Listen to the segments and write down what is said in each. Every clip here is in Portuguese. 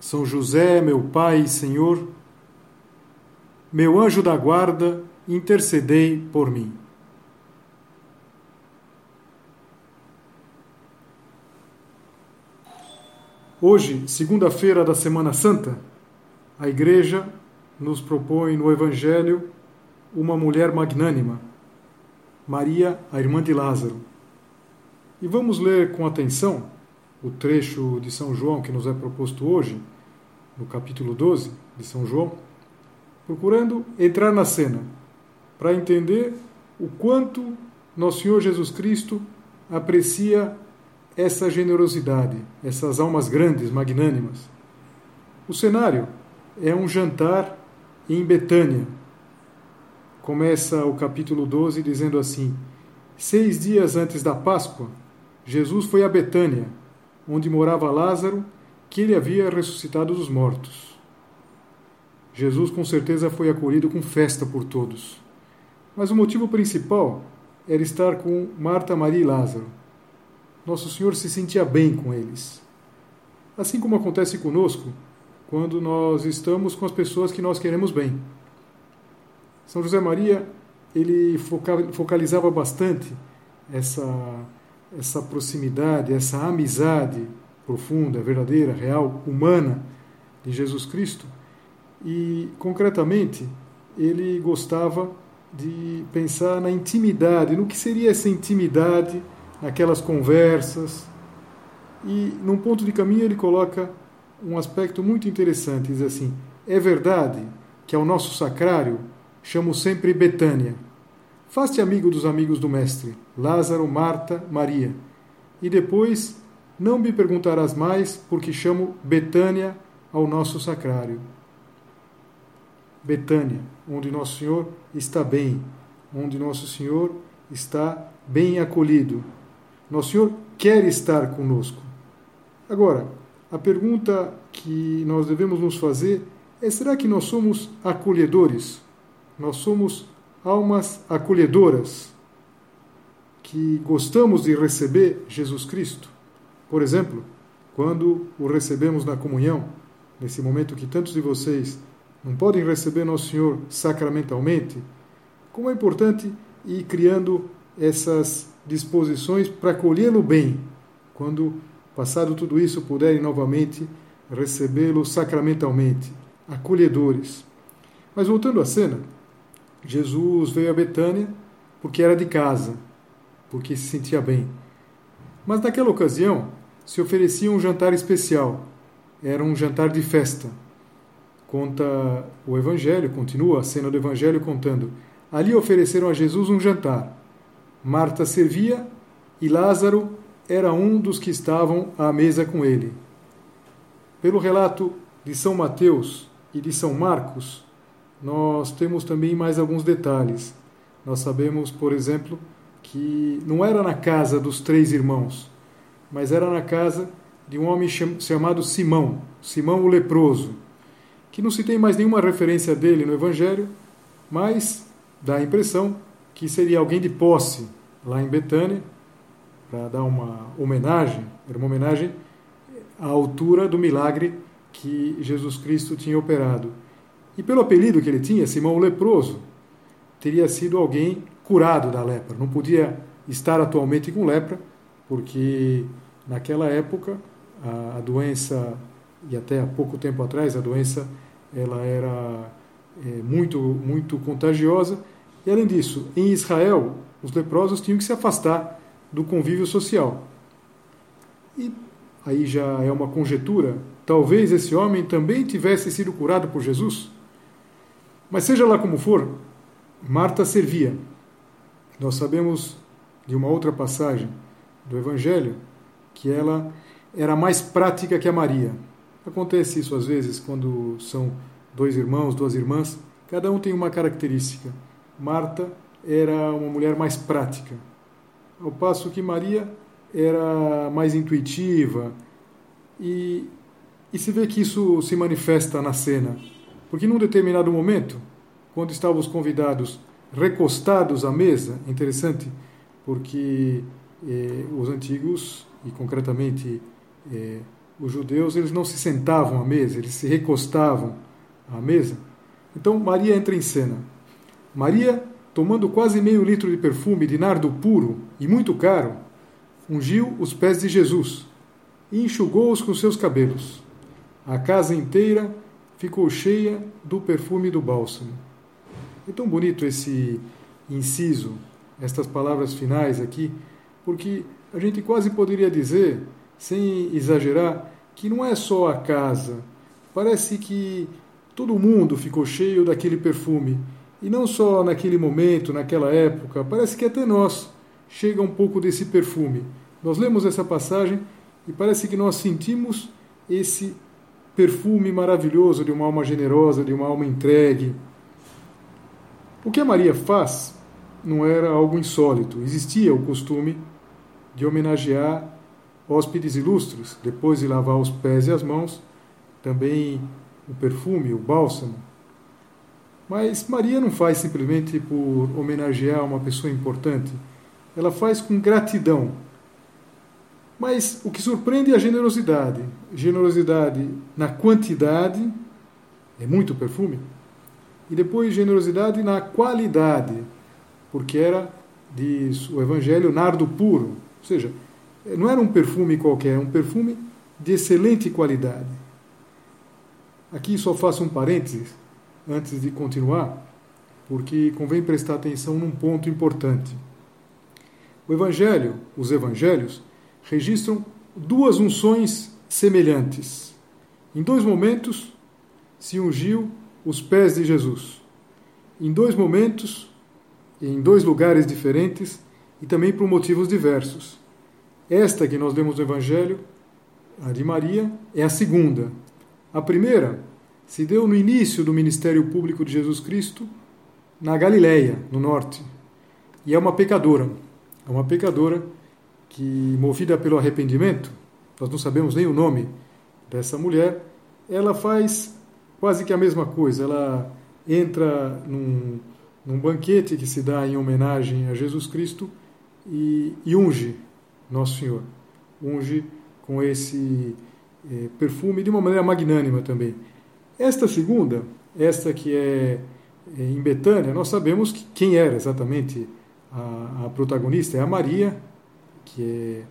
são José, meu Pai e Senhor, meu anjo da guarda, intercedei por mim. Hoje, segunda-feira da Semana Santa, a Igreja nos propõe no Evangelho uma mulher magnânima, Maria, a irmã de Lázaro. E vamos ler com atenção o trecho de São João que nos é proposto hoje, no capítulo 12 de São João, procurando entrar na cena para entender o quanto nosso Senhor Jesus Cristo aprecia essa generosidade, essas almas grandes, magnânimas. O cenário é um jantar em Betânia. Começa o capítulo 12 dizendo assim: Seis dias antes da Páscoa, Jesus foi a Betânia onde morava Lázaro, que ele havia ressuscitado dos mortos. Jesus com certeza foi acolhido com festa por todos. Mas o motivo principal era estar com Marta, Maria e Lázaro. Nosso Senhor se sentia bem com eles. Assim como acontece conosco quando nós estamos com as pessoas que nós queremos bem. São José Maria, ele focalizava bastante essa essa proximidade, essa amizade profunda, verdadeira, real, humana de Jesus Cristo. E, concretamente, ele gostava de pensar na intimidade, no que seria essa intimidade, naquelas conversas. E, num ponto de caminho, ele coloca um aspecto muito interessante: diz assim, é verdade que ao nosso sacrário chamo sempre Betânia Faz-te amigo dos amigos do Mestre, Lázaro, Marta, Maria. E depois não me perguntarás mais, porque chamo Betânia ao nosso sacrário. Betânia, onde Nosso Senhor está bem, onde Nosso Senhor está bem acolhido. Nosso Senhor quer estar conosco. Agora, a pergunta que nós devemos nos fazer é: será que nós somos acolhedores? Nós somos almas acolhedoras, que gostamos de receber Jesus Cristo. Por exemplo, quando o recebemos na comunhão, nesse momento que tantos de vocês não podem receber Nosso Senhor sacramentalmente, como é importante ir criando essas disposições para acolhê-lo bem, quando, passado tudo isso, puderem novamente recebê-lo sacramentalmente, acolhedores. Mas voltando à cena, Jesus veio a Betânia porque era de casa, porque se sentia bem. Mas naquela ocasião se oferecia um jantar especial. Era um jantar de festa. Conta o Evangelho, continua a cena do Evangelho contando. Ali ofereceram a Jesus um jantar. Marta servia e Lázaro era um dos que estavam à mesa com ele. Pelo relato de São Mateus e de São Marcos, nós temos também mais alguns detalhes. Nós sabemos, por exemplo, que não era na casa dos três irmãos, mas era na casa de um homem chamado Simão, Simão o leproso, que não se tem mais nenhuma referência dele no Evangelho, mas dá a impressão que seria alguém de posse lá em Betânia, para dar uma homenagem, era uma homenagem à altura do milagre que Jesus Cristo tinha operado. E pelo apelido que ele tinha, Simão leproso, teria sido alguém curado da lepra. Não podia estar atualmente com lepra, porque naquela época a, doença, e até há pouco tempo atrás, a doença ela era é, muito, muito contagiosa. E além disso, em Israel, os leprosos tinham que se afastar do convívio social. E aí já é uma conjetura, talvez esse homem também tivesse sido curado por Jesus. Mas seja lá como for, Marta servia. Nós sabemos de uma outra passagem do Evangelho que ela era mais prática que a Maria. Acontece isso às vezes quando são dois irmãos, duas irmãs, cada um tem uma característica. Marta era uma mulher mais prática, ao passo que Maria era mais intuitiva. E, e se vê que isso se manifesta na cena, porque num determinado momento, quando estavam os convidados recostados à mesa, interessante, porque eh, os antigos, e concretamente eh, os judeus, eles não se sentavam à mesa, eles se recostavam à mesa. Então Maria entra em cena. Maria, tomando quase meio litro de perfume de nardo puro e muito caro, ungiu os pés de Jesus e enxugou-os com seus cabelos. A casa inteira ficou cheia do perfume do bálsamo. É tão bonito esse inciso, estas palavras finais aqui, porque a gente quase poderia dizer, sem exagerar, que não é só a casa. Parece que todo mundo ficou cheio daquele perfume. E não só naquele momento, naquela época, parece que até nós chega um pouco desse perfume. Nós lemos essa passagem e parece que nós sentimos esse perfume maravilhoso de uma alma generosa, de uma alma entregue. O que a Maria faz não era algo insólito. Existia o costume de homenagear hóspedes ilustres, depois de lavar os pés e as mãos, também o perfume, o bálsamo. Mas Maria não faz simplesmente por homenagear uma pessoa importante, ela faz com gratidão. Mas o que surpreende é a generosidade. Generosidade na quantidade, é muito perfume, e depois generosidade na qualidade, porque era, diz o Evangelho, nardo puro. Ou seja, não era um perfume qualquer, era um perfume de excelente qualidade. Aqui só faço um parênteses antes de continuar, porque convém prestar atenção num ponto importante. O Evangelho, os Evangelhos, registram duas unções semelhantes. Em dois momentos se ungiu os pés de Jesus. Em dois momentos, em dois lugares diferentes e também por motivos diversos. Esta que nós lemos no Evangelho, a de Maria, é a segunda. A primeira se deu no início do ministério público de Jesus Cristo, na Galileia, no norte. E é uma pecadora. É uma pecadora que, movida pelo arrependimento, nós não sabemos nem o nome dessa mulher, ela faz quase que a mesma coisa. Ela entra num, num banquete que se dá em homenagem a Jesus Cristo e, e unge Nosso Senhor. Unge com esse eh, perfume de uma maneira magnânima também. Esta segunda, esta que é, é em Betânia, nós sabemos que quem era exatamente a, a protagonista é a Maria, que é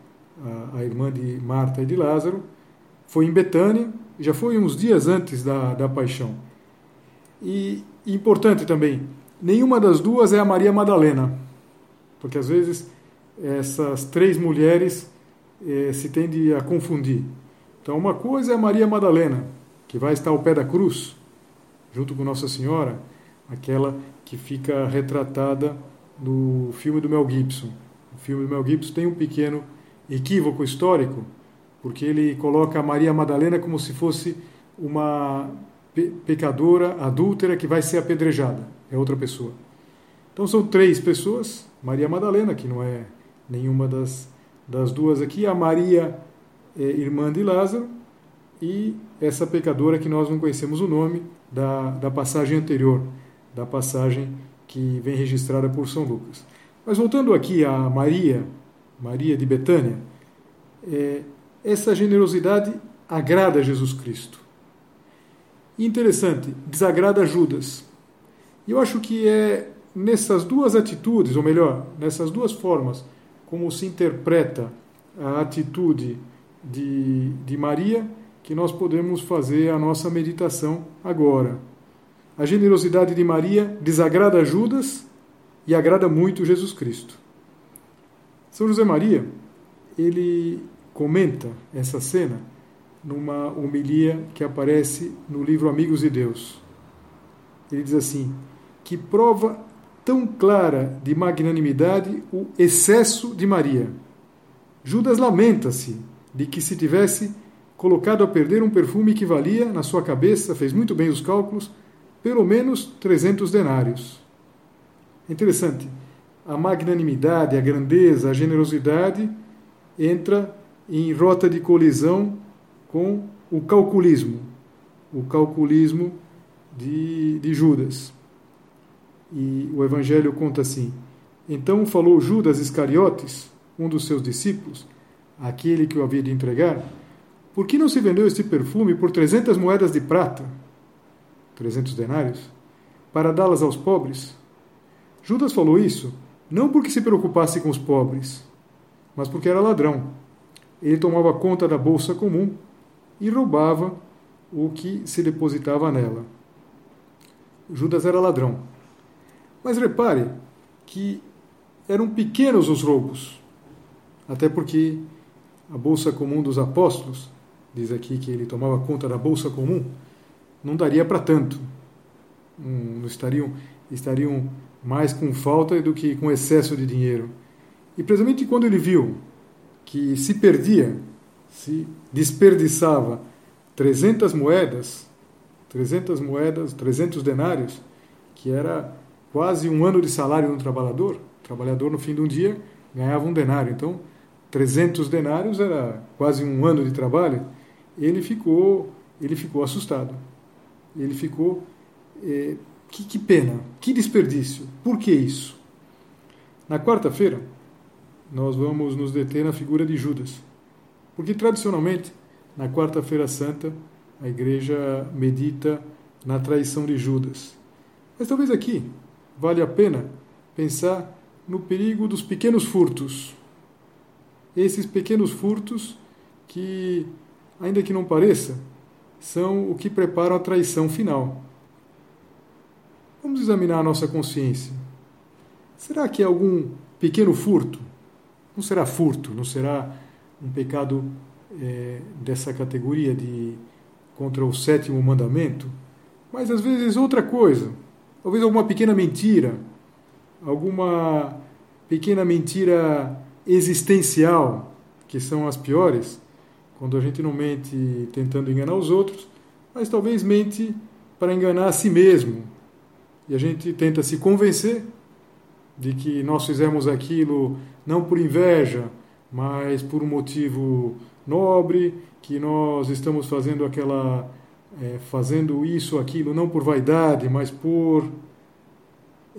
a, irmã de Marta e de Lázaro, foi em Betânia, já foi uns dias antes da, da paixão. E importante também, nenhuma das duas é a Maria Madalena, porque às vezes essas três mulheres eh, se tende a confundir. Então, uma coisa é a Maria Madalena, que vai estar ao pé da cruz, junto com Nossa Senhora, aquela que fica retratada no filme do Mel Gibson. O filme do Mel Gibson tem um pequeno equívoco histórico, porque ele coloca a Maria Madalena como se fosse uma pe pecadora adúltera que vai ser apedrejada. É outra pessoa. Então são três pessoas: Maria Madalena, que não é nenhuma das, das duas aqui, a Maria, é, irmã de Lázaro, e essa pecadora que nós não conhecemos o nome da, da passagem anterior, da passagem que vem registrada por São Lucas. Mas voltando aqui a Maria, Maria de Betânia, é, essa generosidade agrada a Jesus Cristo. Interessante, desagrada Judas. E eu acho que é nessas duas atitudes, ou melhor, nessas duas formas, como se interpreta a atitude de, de Maria, que nós podemos fazer a nossa meditação agora. A generosidade de Maria desagrada Judas e agrada muito Jesus Cristo. São José Maria, ele comenta essa cena numa homilia que aparece no livro Amigos de Deus. Ele diz assim: que prova tão clara de magnanimidade o excesso de Maria. Judas lamenta-se de que se tivesse colocado a perder um perfume que valia, na sua cabeça, fez muito bem os cálculos, pelo menos 300 denários. Interessante. A magnanimidade, a grandeza, a generosidade entra em rota de colisão com o calculismo, o calculismo de, de Judas. E o Evangelho conta assim: Então falou Judas Iscariotes, um dos seus discípulos, aquele que o havia de entregar, por que não se vendeu este perfume por 300 moedas de prata, 300 denários, para dá-las aos pobres? Judas falou isso não porque se preocupasse com os pobres, mas porque era ladrão. Ele tomava conta da bolsa comum e roubava o que se depositava nela. Judas era ladrão. Mas repare que eram pequenos os roubos, até porque a bolsa comum dos apóstolos, diz aqui que ele tomava conta da bolsa comum, não daria para tanto. Não estariam, estariam mais com falta do que com excesso de dinheiro. E precisamente quando ele viu que se perdia, se desperdiçava 300 moedas, 300 moedas, 300 denários, que era quase um ano de salário de um trabalhador. O trabalhador, no fim de um dia, ganhava um denário. Então, 300 denários era quase um ano de trabalho. Ele ficou, ele ficou assustado. Ele ficou. Eh, que, que pena, que desperdício. Por que isso? Na quarta-feira, nós vamos nos deter na figura de Judas. Porque tradicionalmente, na quarta-feira santa, a igreja medita na traição de Judas. Mas talvez aqui vale a pena pensar no perigo dos pequenos furtos. Esses pequenos furtos que, ainda que não pareça, são o que preparam a traição final. Vamos examinar a nossa consciência. Será que é algum pequeno furto? Não será furto, não será um pecado é, dessa categoria de contra o sétimo mandamento, mas às vezes outra coisa, talvez alguma pequena mentira, alguma pequena mentira existencial, que são as piores, quando a gente não mente tentando enganar os outros, mas talvez mente para enganar a si mesmo. E a gente tenta se convencer de que nós fizemos aquilo não por inveja, mas por um motivo nobre, que nós estamos fazendo aquela é, fazendo isso aquilo não por vaidade, mas por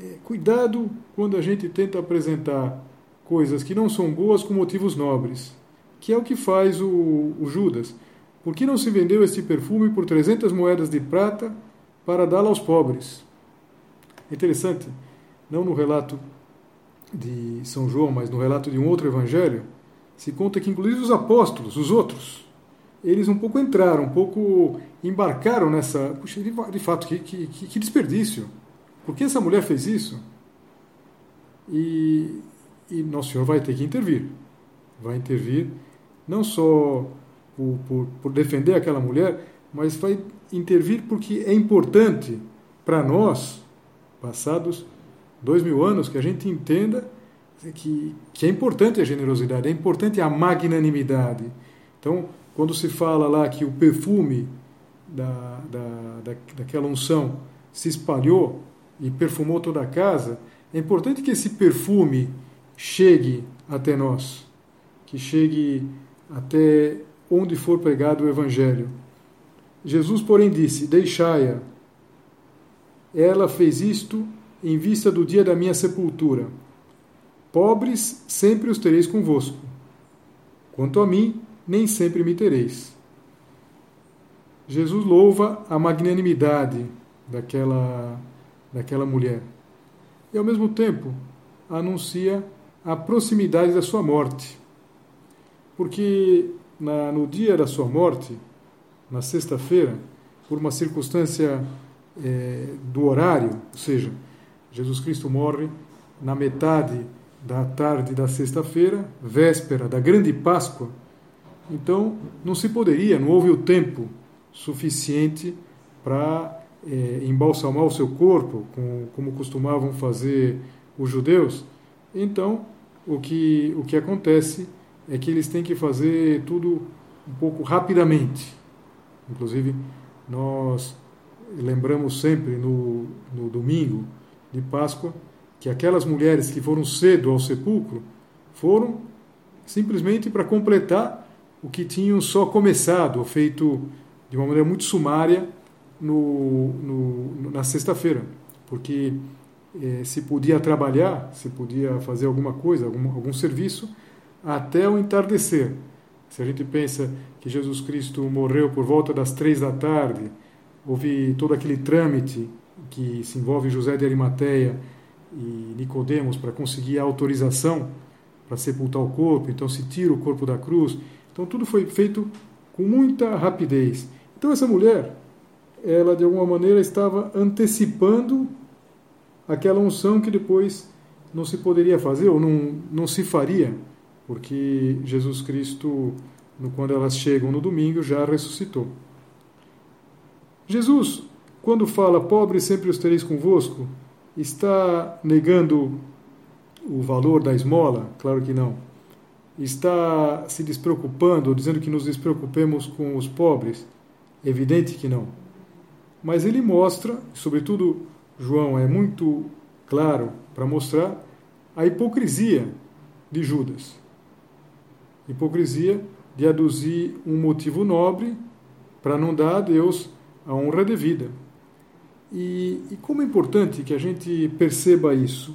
é, cuidado quando a gente tenta apresentar coisas que não são boas com motivos nobres, que é o que faz o, o Judas. Por que não se vendeu este perfume por 300 moedas de prata para dá-la aos pobres? Interessante, não no relato de São João, mas no relato de um outro evangelho, se conta que inclusive os apóstolos, os outros, eles um pouco entraram, um pouco embarcaram nessa. Puxa, de fato, que, que, que desperdício! Por que essa mulher fez isso? E, e Nosso Senhor vai ter que intervir. Vai intervir não só por, por, por defender aquela mulher, mas vai intervir porque é importante para nós, passados dois mil anos, que a gente entenda que, que é importante a generosidade, é importante a magnanimidade. Então, quando se fala lá que o perfume da, da, da, daquela unção se espalhou e perfumou toda a casa, é importante que esse perfume chegue até nós, que chegue até onde for pregado o Evangelho. Jesus, porém, disse: Deixai-a. Ela fez isto em vista do dia da minha sepultura. Pobres sempre os tereis convosco. Quanto a mim, nem sempre me tereis. Jesus louva a magnanimidade daquela, daquela mulher. E, ao mesmo tempo, anuncia a proximidade da sua morte. Porque na, no dia da sua morte, na sexta-feira, por uma circunstância é, do horário, ou seja, Jesus Cristo morre na metade da tarde da sexta-feira, véspera da grande Páscoa. Então, não se poderia, não houve o tempo suficiente para é, embalsamar o seu corpo, com, como costumavam fazer os judeus. Então, o que, o que acontece é que eles têm que fazer tudo um pouco rapidamente. Inclusive, nós lembramos sempre no, no domingo de Páscoa que aquelas mulheres que foram cedo ao sepulcro foram simplesmente para completar o que tinham só começado, feito de uma maneira muito sumária no, no na sexta-feira, porque eh, se podia trabalhar, se podia fazer alguma coisa, algum, algum serviço, até o entardecer. Se a gente pensa que Jesus Cristo morreu por volta das três da tarde, houve todo aquele trâmite que se envolve José de Arimateia e Nicodemos para conseguir a autorização para sepultar o corpo, então se tira o corpo da cruz. Então tudo foi feito com muita rapidez. Então essa mulher, ela de alguma maneira estava antecipando aquela unção que depois não se poderia fazer ou não, não se faria, porque Jesus Cristo, quando elas chegam no domingo, já ressuscitou. Jesus, quando fala, pobres sempre os tereis convosco, está negando o valor da esmola? Claro que não. Está se despreocupando, dizendo que nos despreocupemos com os pobres? Evidente que não. Mas ele mostra, sobretudo João é muito claro para mostrar a hipocrisia de Judas. Hipocrisia de aduzir um motivo nobre para não dar a Deus a honra devida. E, e como é importante que a gente perceba isso.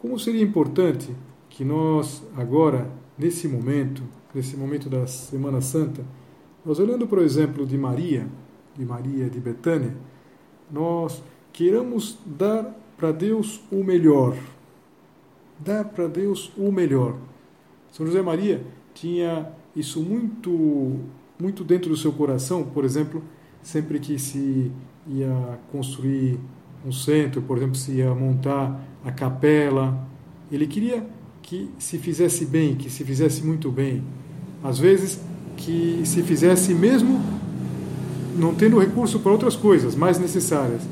Como seria importante que nós, agora, nesse momento, nesse momento da Semana Santa, nós olhando, por exemplo, de Maria, de Maria de Betânia, nós queiramos dar para Deus o melhor. Dar para Deus o melhor. São José Maria tinha isso muito muito dentro do seu coração, por exemplo, sempre que se ia construir um centro, por exemplo, se ia montar a capela, ele queria que se fizesse bem, que se fizesse muito bem. Às vezes que se fizesse mesmo não tendo recurso para outras coisas mais necessárias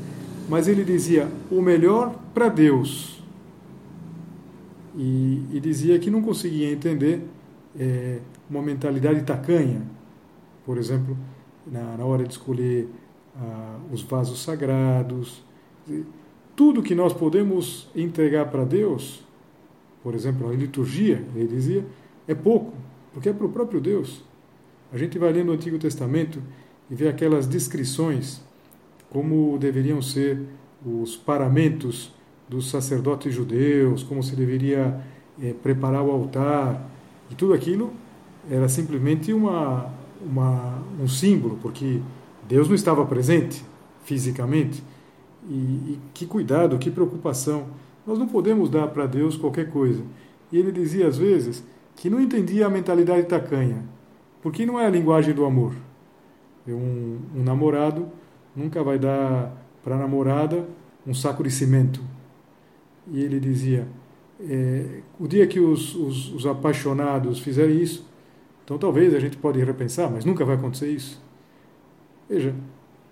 mas ele dizia o melhor para Deus. E, e, dizia que não conseguia entender é, uma mentalidade tacanha, por exemplo, na, na hora de escolher ah, os vasos sagrados. Tudo que nós podemos entregar para Deus, por exemplo, a liturgia, ele dizia, é pouco, porque é para o próprio Deus. A gente vai ler no Antigo Testamento e vê aquelas descrições como deveriam ser os paramentos dos sacerdotes judeus, como se deveria é, preparar o altar, e tudo aquilo era simplesmente uma, uma, um símbolo, porque Deus não estava presente fisicamente. E, e que cuidado, que preocupação. Nós não podemos dar para Deus qualquer coisa. E ele dizia às vezes que não entendia a mentalidade tacanha, porque não é a linguagem do amor. Um, um namorado nunca vai dar para a namorada um saco de cimento. E ele dizia: é, o dia que os, os, os, apaixonados fizerem isso, então talvez a gente pode repensar, mas nunca vai acontecer isso. Veja,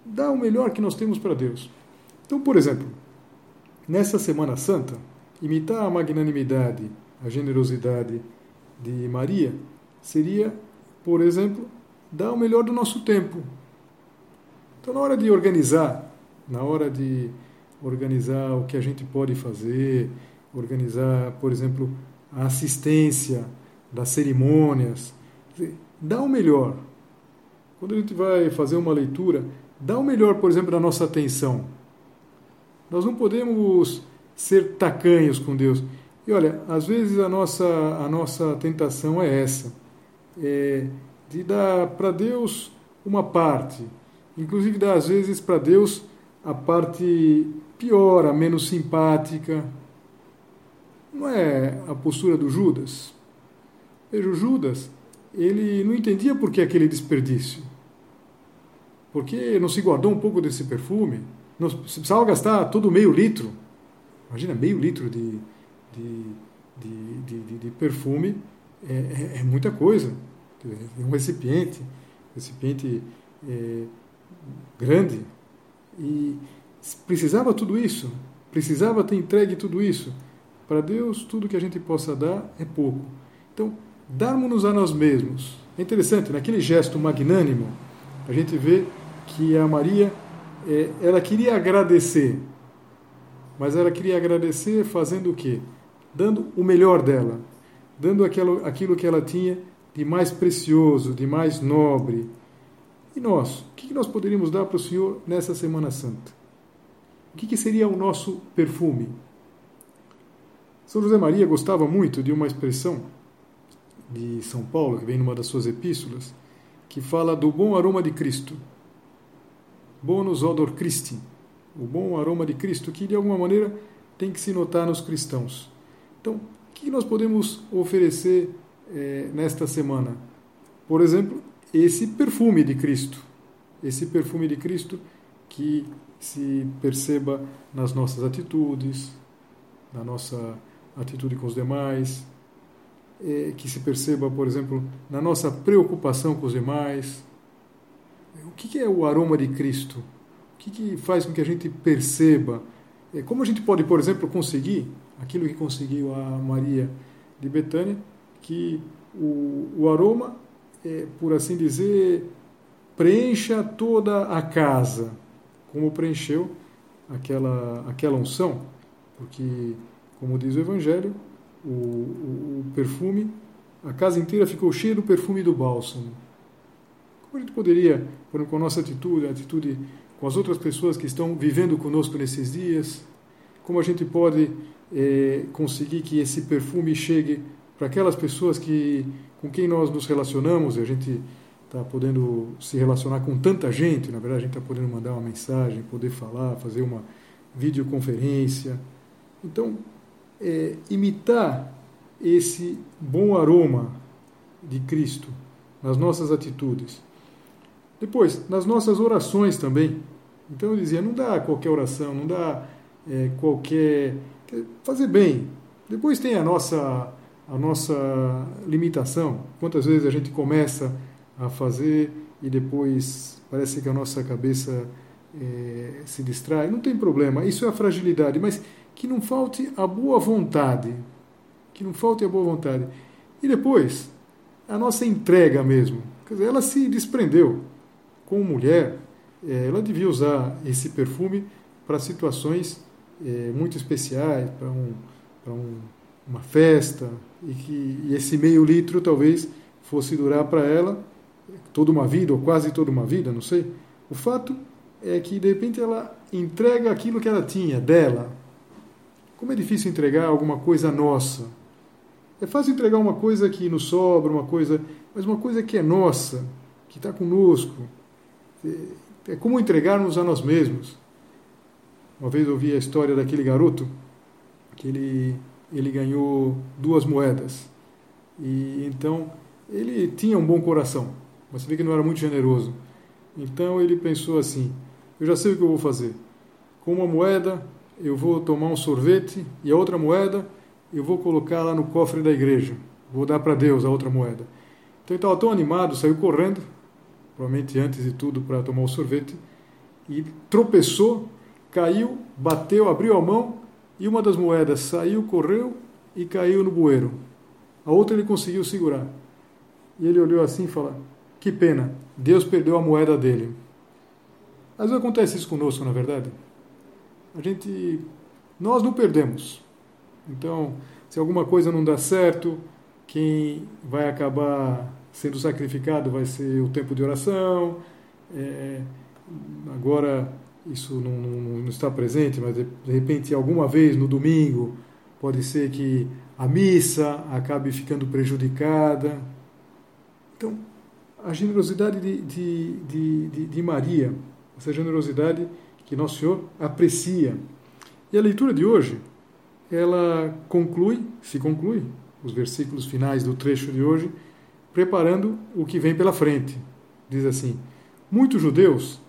dá o melhor que nós temos para Deus. Então, por exemplo, nessa Semana Santa, imitar a magnanimidade, a generosidade de Maria seria, por exemplo, dar o melhor do nosso tempo, então, na hora de organizar, na hora de organizar o que a gente pode fazer, organizar, por exemplo, a assistência das cerimônias, dá o melhor. Quando a gente vai fazer uma leitura, dá o melhor, por exemplo, da nossa atenção. Nós não podemos ser tacanhos com Deus. E olha, às vezes a nossa, a nossa tentação é essa, é de dar para Deus uma parte, inclusive dá às vezes para Deus a parte pior, a menos simpática. Não é a postura do Judas? Veja, o Judas, ele não entendia por que aquele desperdício. Porque não se guardou um pouco desse perfume? Não precisava gastar todo meio litro. Imagina, meio litro de, de, de, de, de perfume é, é, é, muita coisa. É um recipiente, recipiente é, grande e precisava tudo isso, precisava ter entregue tudo isso. Para Deus, tudo que a gente possa dar é pouco. Então, darmos-nos a nós mesmos É interessante, naquele gesto magnânimo, a gente vê que a Maria, é, ela queria agradecer, mas ela queria agradecer fazendo o quê? Dando o melhor dela, dando aquilo, aquilo que ela tinha de mais precioso, de mais nobre. E nós? O que nós poderíamos dar para o Senhor nessa Semana Santa? O que seria o nosso perfume? São José Maria gostava muito de uma expressão de São Paulo, que vem numa das suas epístolas, que fala do bom aroma de Cristo. Bonus odor Christi. O bom aroma de Cristo, que de alguma maneira tem que se notar nos cristãos. Então, o que nós podemos oferecer é, nesta semana? Por exemplo, esse perfume de Cristo. Esse perfume de Cristo que se perceba nas nossas atitudes, na nossa atitude com os demais, que se perceba, por exemplo, na nossa preocupação com os demais. O que é o aroma de Cristo? O que faz com que a gente perceba? É, como a gente pode, por exemplo, conseguir aquilo que conseguiu a Maria de Betânia, que o, o aroma, é, por assim dizer, preencha toda a casa, como preencheu aquela, aquela unção, porque, como diz o Evangelho, o, o, perfume, a casa inteira ficou cheia do perfume do bálsamo. Como a gente poderia, com a nossa atitude, a atitude com as outras pessoas que estão vivendo conosco nesses dias, como a gente pode é, conseguir que esse perfume chegue para aquelas pessoas que, com quem nós nos relacionamos, a gente está podendo se relacionar com tanta gente, na verdade a gente está podendo mandar uma mensagem, poder falar, fazer uma videoconferência. Então, é, imitar esse bom aroma de Cristo nas nossas atitudes. Depois, nas nossas orações também. Então eu dizia, não dá qualquer oração, não dá é, qualquer. fazer bem. Depois tem a nossa, a nossa limitação. Quantas vezes a gente começa a fazer e depois parece que a nossa cabeça é, se distrai? Não tem problema, isso é a fragilidade, mas que não falte a boa vontade. Que não falte a boa vontade. E depois, a nossa entrega mesmo. Quer dizer, ela se desprendeu. Como mulher, é, ela devia usar esse perfume para situações é, muito especiais, para um, um, uma festa, e que e esse meio litro talvez fosse durar para ela toda uma vida, ou quase toda uma vida, não sei. O fato é que de repente ela entrega aquilo que ela tinha dela, como é difícil entregar alguma coisa nossa. É fácil entregar uma coisa que nos sobra, uma coisa, mas uma coisa que é nossa, que está conosco. É como entregarmos a nós mesmos. Uma vez eu ouvi a história daquele garoto que ele, ele ganhou duas moedas. E então ele tinha um bom coração, mas você vê que não era muito generoso. Então ele pensou assim: eu já sei o que eu vou fazer. Com uma moeda eu vou tomar um sorvete e a outra moeda eu vou colocar lá no cofre da igreja. Vou dar para Deus a outra moeda. Então ele estava tão animado, saiu correndo, provavelmente antes de tudo para tomar o sorvete, e tropeçou, caiu, bateu, abriu a mão e uma das moedas saiu, correu e caiu no bueiro. A outra ele conseguiu segurar. E ele olhou assim e falou: Que pena, Deus perdeu a moeda dele. Às vezes acontece isso conosco, na é verdade a gente nós não perdemos. Então, se alguma coisa não dá certo, quem vai acabar sendo sacrificado vai ser o tempo de oração. É, agora isso não, não, não, está presente, mas de, de repente alguma vez no domingo pode ser que a missa acabe ficando prejudicada. Então, a generosidade de, de, de, de Maria, essa generosidade que Nosso Senhor aprecia. E a leitura de hoje, ela conclui, se conclui, os versículos finais do trecho de hoje, preparando o que vem pela frente. Diz assim: Muitos judeus,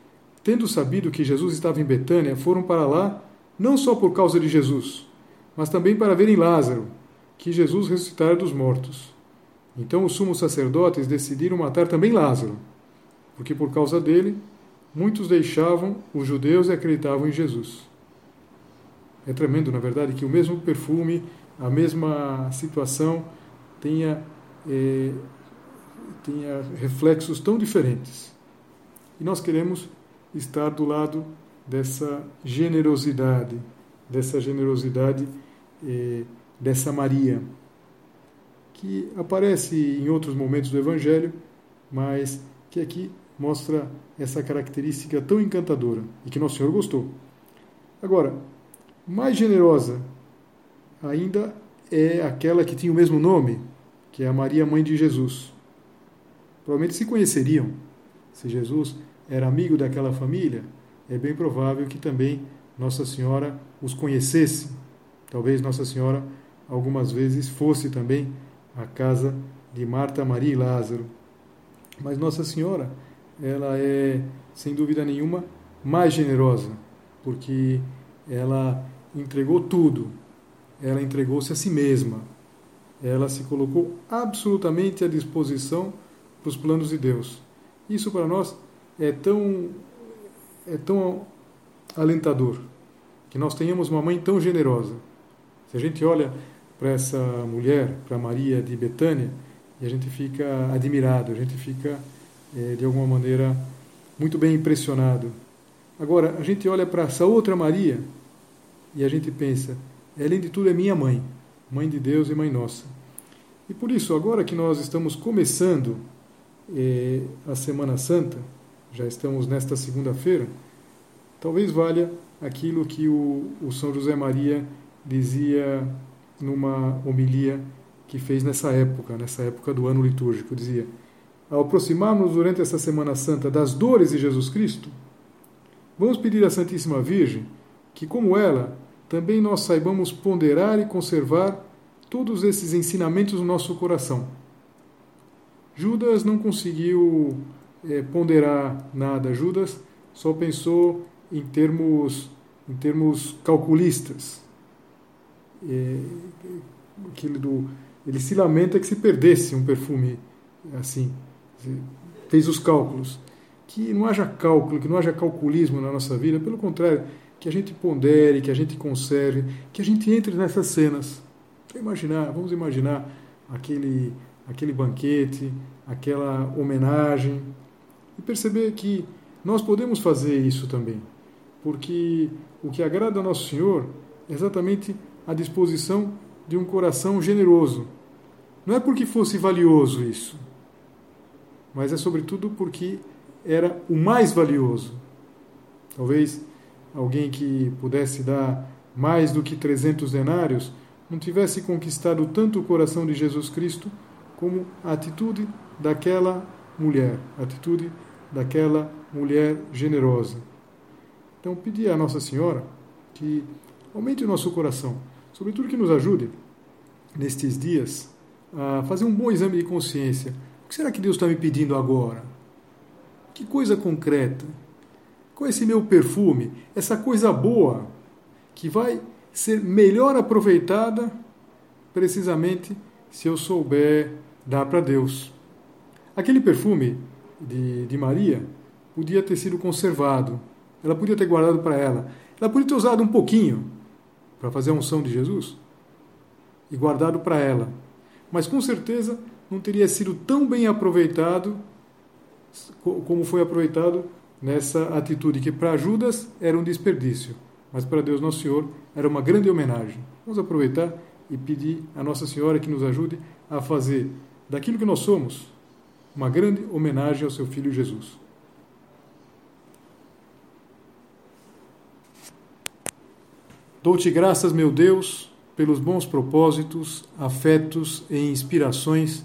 tendo sabido que Jesus estava em Betânia, foram para lá não só por causa de Jesus, mas também para verem Lázaro, que Jesus ressuscitara dos mortos. Então os sumos sacerdotes decidiram matar também Lázaro, porque por causa dele muitos deixavam os judeus e acreditavam em Jesus. É tremendo, na verdade, que o mesmo perfume, a mesma situação tenha é, tenha reflexos tão diferentes. E nós queremos estar do lado dessa generosidade, dessa generosidade eh, dessa Maria, que aparece em outros momentos do Evangelho, mas que aqui mostra essa característica tão encantadora e que Nosso Senhor gostou. Agora, mais generosa ainda é aquela que tinha o mesmo nome, que é a Maria, mãe de Jesus. Provavelmente se conheceriam. Se Jesus era amigo daquela família, é bem provável que também Nossa Senhora os conhecesse. Talvez Nossa Senhora algumas vezes fosse também à casa de Marta, Maria e Lázaro. Mas Nossa Senhora, ela é, sem dúvida nenhuma, mais generosa, porque ela entregou tudo. Ela entregou-se a si mesma. Ela se colocou absolutamente à disposição para os planos de Deus. Isso para nós é tão é tão alentador que nós tenhamos uma mãe tão generosa. Se a gente olha para essa mulher, para Maria de Betânia, e a gente fica admirado, a gente fica de alguma maneira muito bem impressionado. Agora, a gente olha para essa outra Maria e a gente pensa, além de tudo é minha mãe, mãe de Deus e mãe nossa. E por isso, agora que nós estamos começando é, a Semana Santa, já estamos nesta segunda-feira, talvez valha aquilo que o, o São José Maria dizia numa homilia que fez nessa época, nessa época do ano litúrgico. Dizia: Ao aproximarmos durante essa Semana Santa das dores de Jesus Cristo, vamos pedir à Santíssima Virgem que, como ela, também nós saibamos ponderar e conservar todos esses ensinamentos no nosso coração. Judas não conseguiu é, ponderar nada. Judas só pensou em termos, em termos calculistas. É, do, ele se lamenta que se perdesse um perfume assim. Fez os cálculos. Que não haja cálculo, que não haja calculismo na nossa vida, pelo contrário, que a gente pondere, que a gente conserve, que a gente entre nessas cenas. Imaginar, vamos imaginar aquele, aquele banquete, aquela homenagem, e perceber que nós podemos fazer isso também, porque o que agrada ao nosso Senhor é exatamente a disposição de um coração generoso. Não é porque fosse valioso isso, mas é sobretudo porque era o mais valioso. Talvez alguém que pudesse dar mais do que 300 denários não tivesse conquistado tanto o coração de Jesus Cristo como a atitude daquela mulher, a atitude daquela mulher generosa. Então, pedir à Nossa Senhora que aumente o nosso coração, sobretudo que nos ajude nestes dias a fazer um bom exame de consciência. Que será que Deus está me pedindo agora? Que coisa concreta? Qual é esse meu perfume? Essa coisa boa que vai ser melhor aproveitada precisamente se eu souber dar para Deus. Aquele perfume de, de Maria podia ter sido conservado, ela podia ter guardado para ela, ela podia ter usado um pouquinho para fazer a unção de Jesus e guardado para ela, mas com certeza não teria sido tão bem aproveitado como foi aproveitado nessa atitude que para Judas era um desperdício, mas para Deus Nosso Senhor era uma grande homenagem. Vamos aproveitar e pedir a Nossa Senhora que nos ajude a fazer daquilo que nós somos uma grande homenagem ao seu filho Jesus. Dou-te graças, meu Deus, pelos bons propósitos, afetos e inspirações